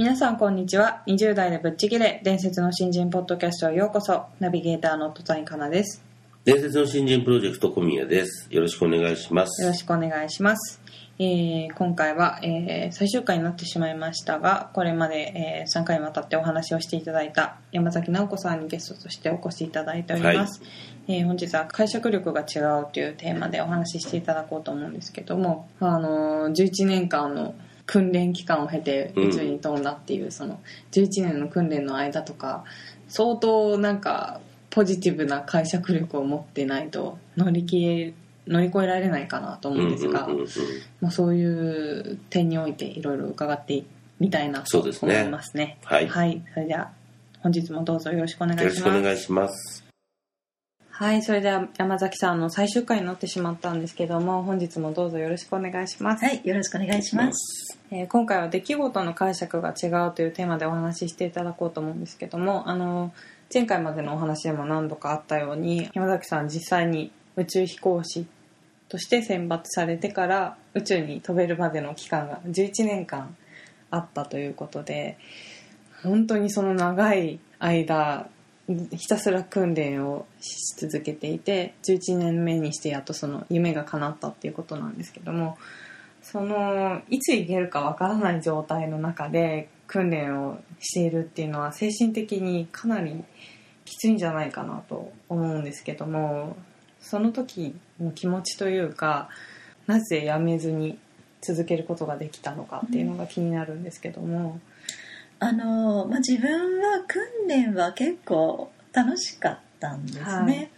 皆さんこんにちは20代でぶっちぎれ伝説の新人ポッドキャストへようこそナビゲーターの戸谷香奈です伝説の新人プロジェクト小宮です。よろしくお願いします。よろしくお願いします。えー今回は、えー最終回になってしまいましたが、これまで、え3回にわたってお話をしていただいた山崎直子さんにゲストとしてお越しいただいております。えー本日は解釈力が違うというテーマでお話ししていただこうと思うんですけども、あのー11年間の訓練期間を経て宇宙に飛んだっていう、その11年の訓練の間とか相当なんかポジティブな解釈力を持ってないと乗り切れ乗り越えられないかなと思うんですが、まあ、そういう点においていろいろ伺ってみたいなと思そうですねいますね。はいそれでは本日もどうぞよろしくお願いしよろます。しくお願いします。はい、それでは山崎さんの最終回になってしまったんですけども、本日もどうぞよろしくお願いします。はい、よろしくお願いします。えー今回は出来事の解釈が違うというテーマでお話ししていただこうと思うんですけどもあの前回までのお話でも何度かあったように山崎さん実際に宇宙飛行士として選抜されてから宇宙に飛べるまでの期間が11年間あったということで本当にその長い間ひたすら訓練をし続けていて11年目にしてやっとその夢が叶ったっていうことなんですけどもそのいつ行けるかわからない状態の中で訓練をしているっていうのは精神的にかなりきついんじゃないかなと思うんですけどもその時の気持ちというかなぜやめずに続けることができたのかっていうのが気になるんですけども、あの、まあ、自分は訓練は結構楽しかったんですね。はい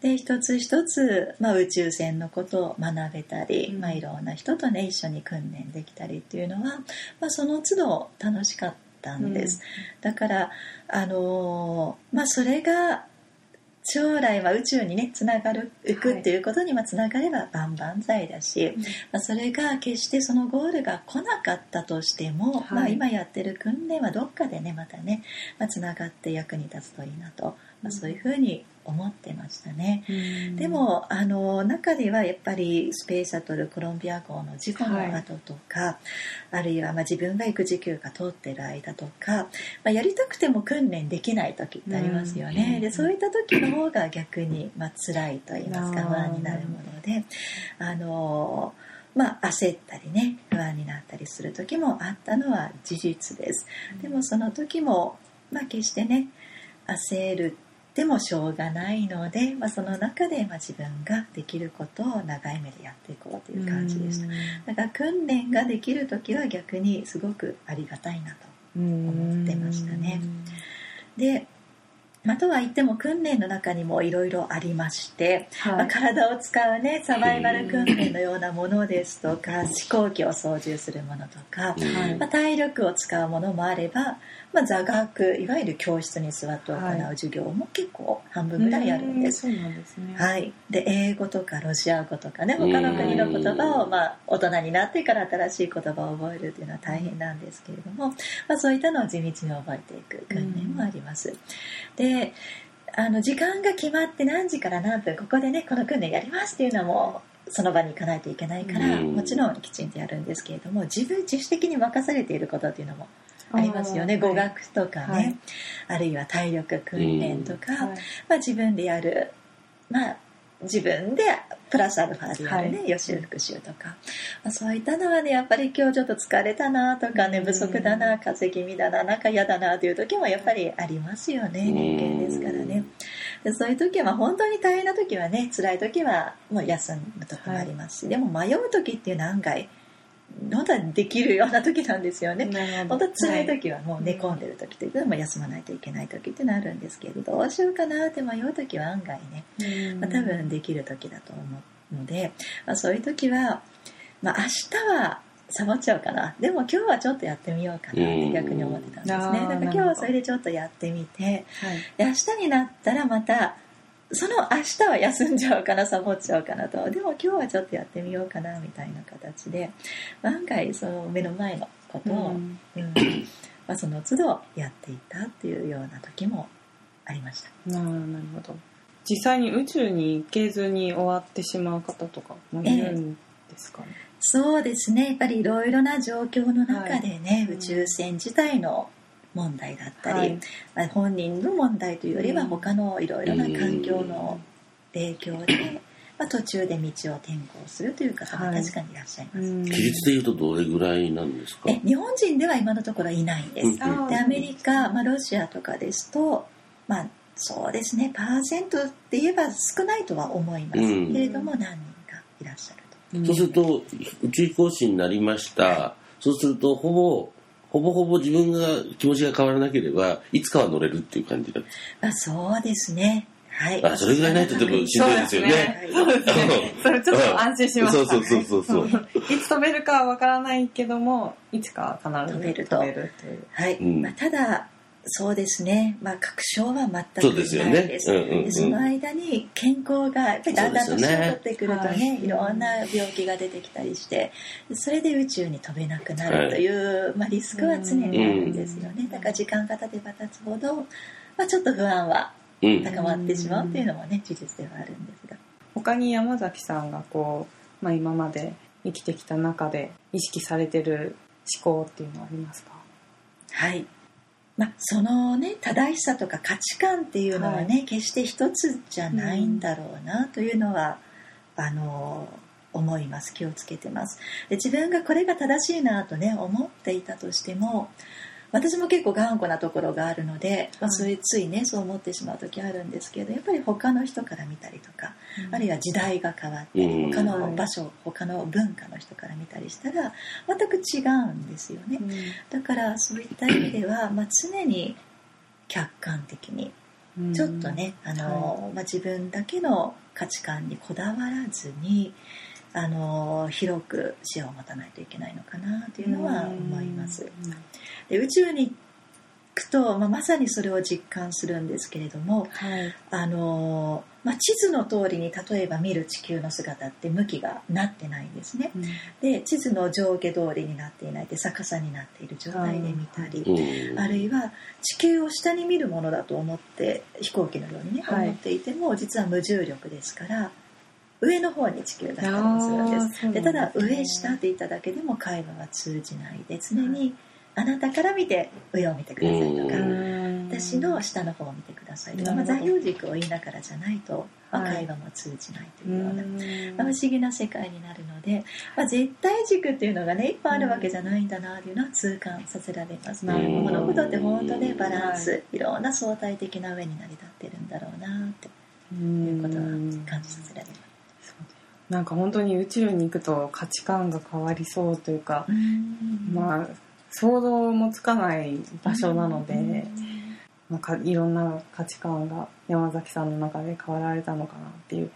で、一つ一つ、まあ、宇宙船のことを学べたり、うんまあ、いろんな人とね、一緒に訓練できたりっていうのは、まあ、その都度楽しかったんです。だから、あのまあ、それが将来は宇宙にねつながるいくっていうことにつながれば万々歳だし、まあ、それが決してそのゴールが来なかったとしても、はい。まあ、今やってる訓練はどっかでねまたね、まあ、つながって役に立つといいなと、まあ、そういうふうに思ってましたね。うん。でもあの中ではやっぱりスペースシャトルコロンビア号の事故の後とか、あるいはまあ自分が育児休暇通ってる間とか、まあ、やりたくても訓練できない時ってありますよね、うん。でそういった時の方が逆にまあ辛いと言いますか不安になるものであのまあ、焦ったりね不安になったりする時もあったのは事実です。でもその時も、まあ、決してね焦るでもしょうがないので、まあ、その中でまあ自分ができることを長い目でやっていこうという感じでした。だから訓練ができる時は逆にすごくありがたいなと思ってましたね。で、まあ、とは言っても訓練の中にもいろいろありまして、まあ、はい体を使うねサバイバル訓練のようなものですとか飛行機を操縦するものとか、はい。まあ、体力を使うものもあれば、まあ、座学いわゆる教室に座って行う授業も結構半分ぐらいあるんです。そうなんですね。はい、で英語とかロシア語とかね他の国の言葉を、まあ、大人になってから新しい言葉を覚えるというのは大変なんですけれども、まあ、そういったのを地道に覚えていく訓練もあります。であの時間が決まって何時から何分ここでねこの訓練やりますっていうのもその場に行かないといけないから、うん。もちろんきちんとやるんですけれども自分自主的に任されていることっていうのもありますよね。語学とかね、はい。あるいは体力訓練とか、はい。まあ、自分でやる、まあ、自分でプラスアルファでやるね、はい。予習復習とか、まあ、そういったのはねやっぱり今日ちょっと疲れたなとか寝不足だな風邪気味だななんか嫌だなという時もやっぱりありますよね人間ですからね。でそういう時は本当に大変な時はね辛い時はもう休む時もありますし、でも迷う時っていうのは案外本当はできるような時なんですよね。本当は辛い時はもう寝込んでる時というか、まあ休まないといけない時ってなるんですけどどうしようかなって迷う時は案外ね、うん。まあ、多分できる時だと思うので、まあ、そういう時は、まあ、明日はサボっちゃうかな。でも今日はちょっとやってみようかなって逆に思ってたんですね。うん。だから今日はそれでちょっとやってみてはい。で明日になったらまたその明日は休んじゃうかなサボっちゃうかなと。でも今日はちょっとやってみようかなみたいな形で。案外その目の前のことを、うん。うん。まあ、その都度やっていたっていうような時もありました。ななるほど。実際に宇宙に行けずに終わってしまう方とかもいるんですかね、そうですね。やっぱりいろいろな状況の中でね、はい。宇宙船自体の問題だったり、はい。まあ本人の問題というよりはうん。他のいろいろな環境の影響で、まあ、途中で道を転校するという方もはい。確かにいらっしゃいます。うん。比率で言うとどれぐらいなんですか？え日本人では今のところいないんです。うんでアメリカ、まあ、ロシアとかですと、まあ、そうですねパーセントって言えば少ないとは思います、うん。けれども何人かいらっしゃると。うん。そうすると宇宙飛行士になりました。そうするとほぼほぼほぼ自分が気持ちが変わらなければいつかは乗れるっていう感じだまあ、そうですね。はい。あそれぐらいないとでもしんどいですよね。そうですね。それちょっと安心しました、ね、そうそうそうそう。そういつ飛べるかはわからないけどもいつかは必ず飛べると。はい。うん。まあ、ただ、そうですね。まあ、確証は全くないです。そうですよねうんうんうんでその間に健康が、やっぱりだんだん年を取ってくるとね、はいい、ろんな病気が出てきたりして、それで宇宙に飛べなくなるという、まあ、リスクは常にあるんですよね。だから時間が経てば経つほど、まあ、ちょっと不安はうん高まってしまうというのもね、事実ではあるんですが。他に山崎さんがこう、まあ、今まで生きてきた中で意識されてる思考っていうのはありますか？はい。まあ、そのね正しさとか価値観っていうのはね、決して一つじゃないんだろうなというのは、あの思います。気をつけてます。で自分がこれが正しいなとね思っていたとしても私も結構頑固なところがあるので、まあ、はい。それついねそう思ってしまう時あるんですけどやっぱり他の人から見たりとか、あるいは時代が変わったり、うん。他の場所他の文化の人から見たりしたら全く違うんですよね。だからそういった意味では、まあ、常に客観的にうん。ちょっとね、あのまあ、自分だけの価値観にこだわらずにあの広く視野を持たないといけないのかなというのは思います。で宇宙に行くと、まあ、まさにそれを実感するんですけれどもはい。あの、まあ、地図の通りに例えば見る地球の姿って向きがなってないんですね。で地図の上下通りになっていないで逆さになっている状態で見たり、うん。あるいは地球を下に見るものだと思って飛行機のようにね、はい。思っていても実は無重力ですから上の方に地球があったりもするんです。でただ上下って言っただけでも会話は通じないで常にあなたから見て上を見てくださいとか、うん。私の下の方を見てくださいとか、まあ、座標軸を言いながらじゃないと、まあ、はい。会話も通じないとういうような、ん。まあ不思議な世界になるので、まあ、絶対軸っていうのがねいっぱいあるわけじゃないんだなっていうのは痛感させられます、なるほど物事って本当ねバランス、、はいろんな相対的な上に成り立ってるんだろうなってういうことはん。感じさせられます。なんか本当に宇宙に行くと価値観が変わりそうというか、まあ想像もつかない場所なので、なん。かいろんな価値観が山崎さんの中で変わられたのかなっていう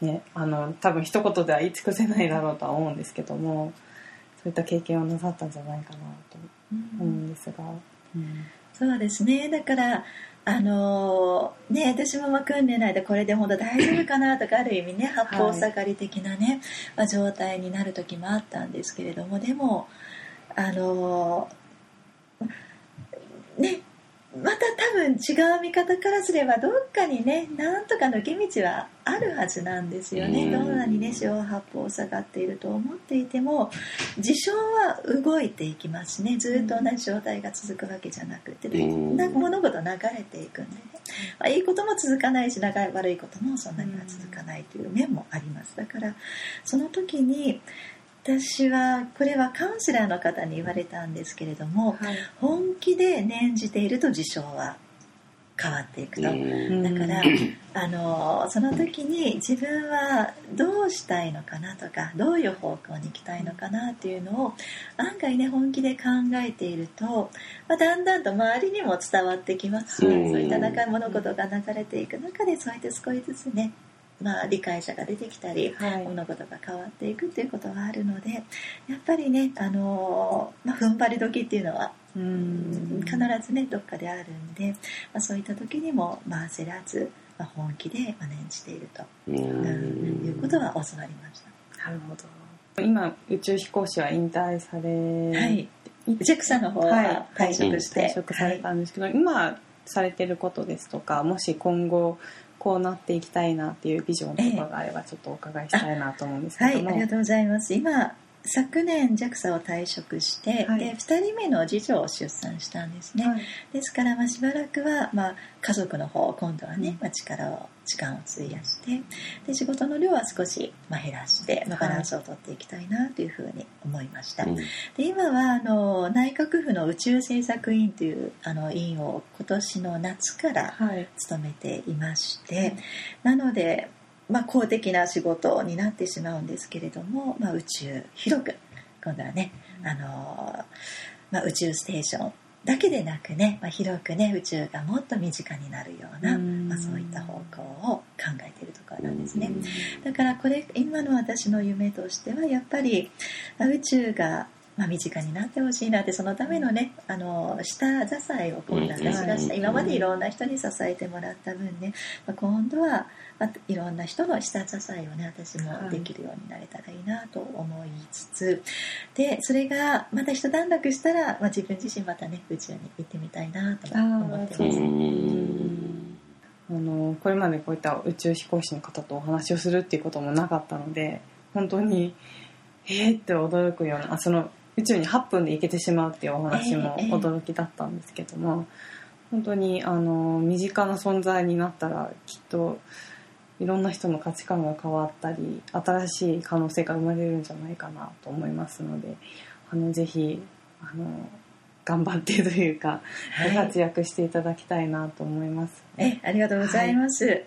ねあの多分一言では言い尽くせないだろうとは思うんですけどもそういった経験をなさったんじゃないかなと思うんですが、うん。そうですね。だからあのーね私もまあ訓練内でこれで本当大丈夫かなとかある意味ね八方下がり的なね、まあ、状態になる時もあったんですけれどもでもあのーね分違う見方からすればどっかにねなんとか抜け道はあるはずなんですよね、うん。どんなにね四方八方下がっていると思っていても事象は動いていきますね。ずっと同じ状態が続くわけじゃなくて、うん。なんか物事流れていくんでね、まあ、いいことも続かないし長い悪いこともそんなには続かないという面もあります。だからその時に私はこれはカウンセラーの方に言われたんですけれどもはい。本気で念じていると事象は変わっていくと。うん。だから、あのその時に自分はどうしたいのかなとかどういう方向に行きたいのかなっていうのを案外ね本気で考えていると、まあ、だんだんと周りにも伝わってきます。し、うん。そういった中物事が流れていく中でそうやって少しずつね、まあ、理解者が出てきたりはい。物事が変わっていくっていうことがあるのでやっぱりね、あのまあ、踏ん張り時っていうのはうん。必ずねどっかであるんで、まあ、そういった時にも、まあ、焦らず、まあ、本気でまあ念じていると、ううん。んいうことは教わりましなるほど。今宇宙飛行士は引退され、た。はい、ジェクさんの方は退職して、退職されたんですけど、今されてることですとかもし今後こうなっていきたいなっていうビジョンとかがあればちょっとお伺いしたいなと思うんですけはい、ども、ありがとうございます。今昨年 JAXA を退職して、はい。で2人目の次女を出産したんですね、はい。ですからまあしばらくはまあ家族の方今度はね、まあ、力を時間を費やしてで仕事の量は少しまあ減らして、まあ、バランスをとっていきたいなというふうに思いました、うん。で今はあの内閣府の宇宙政策委員というあの委員を今年の夏からはい。務めていましてなので、まあ、公的な仕事になってしまうんですけれども、まあ、宇宙広く今度はねあの、まあ、宇宙ステーションだけでなくね、まあ、広くね宇宙がもっと身近になるような、うん。まあ、そういった方向を考えているところなんですね。だからこれ今の私の夢としてはやっぱりまあ宇宙がまあ身近になってほしいなってそのためのねあの下支えを今度は私がしたうん今までいろんな人に支えてもらった分ね、まあ、今度はまあいろんな人の下支えをね私もできるようになれたらいいなと思いつつでそれがまた一段落したら、まあ、自分自身またね宇宙に行ってみたいなと思ってうます。ん。あのこれまでこういった宇宙飛行士の方とお話をするっていうこともなかったので本当にえーって驚くようなあその宇宙に8分で行けてしまうっていうお話もええ驚きだったんですけども、本当にあの身近な存在になったらきっといろんな人の価値観が変わったり新しい可能性が生まれるんじゃないかなと思いますのであのぜひあの頑張ってというか、はいご活躍していただきたいなと思います。えありがとうございます。はい、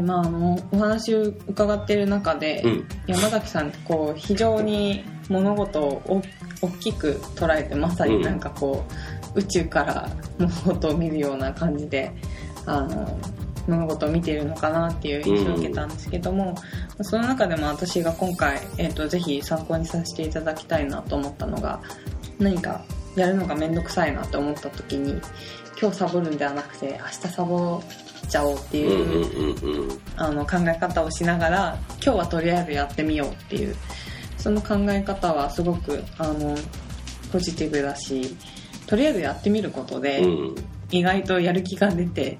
まあ、あのお話を伺っている中で、うん。山崎さんってこう非常に物事をお大きく捉えてまさになんかこう、宇宙から物事を見るような感じであの物事を見ているのかなっていう印象を受けたんですけども、その中でも私が今回、えー、とぜひ参考にさせていただきたいなと思ったのが何かやるのが面倒くさいなと思った時に今日サボるんではなくて明日サボっちゃおうってうんいう、うんうんうんあの考え方をしながら今日はとりあえずやってみようっていう。その考え方はすごくあのポジティブだしとりあえずやってみることで、うん意外とやる気が出て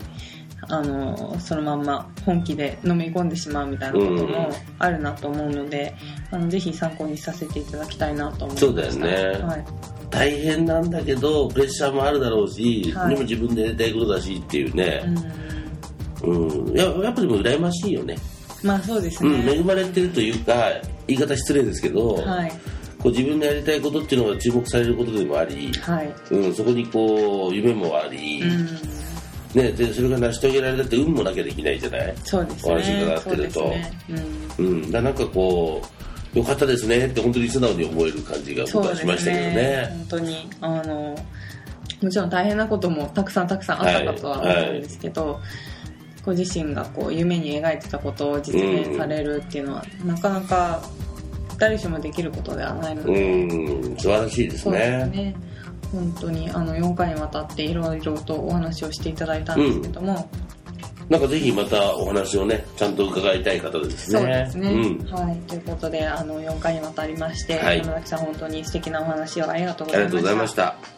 あのそのまんま本気で飲み込んでしまうみたいなこともあるなと思うので、あのぜひ参考にさせていただきたいなと思いまそうだよね。はい、大変なんだけどプレッシャーもあるだろうし、はい。でも自分でやりたいことだしっていうね、うんうん。ややっぱでも羨ましいよね、まあそうですうん、ね、恵まれてるというか言い方失礼ですけど、はい。こう自分のやりたいことっていうのが注目されることでもあり、はい。うん、そこにこう夢もあり、うん。ね、でそれが成し遂げられたって運もなきゃできないじゃない、そうですね。お話伺ってると。そうね。うん。うん、だなんかこうよかったですねって本当に素直に思える感じが僕はしましたけどね。本当に。あのもちろん大変なこともたくさんたくさんあったかとは思うんですけど、ご自身がこう夢に描いてたことを実現されるっていうのは、なかなか誰しもできることではないのうで、ん素晴らしいですね。ね。本当にあの4回にわたっていろいろとお話をしていただいたんですけども、なんかぜひまたお話をねちゃんと伺いたい方ですね。そうですね、うん。はい。ということであの4回にわたりまして、はい。山崎さん本当に素敵なお話をありがとうごありざいましがとうございまた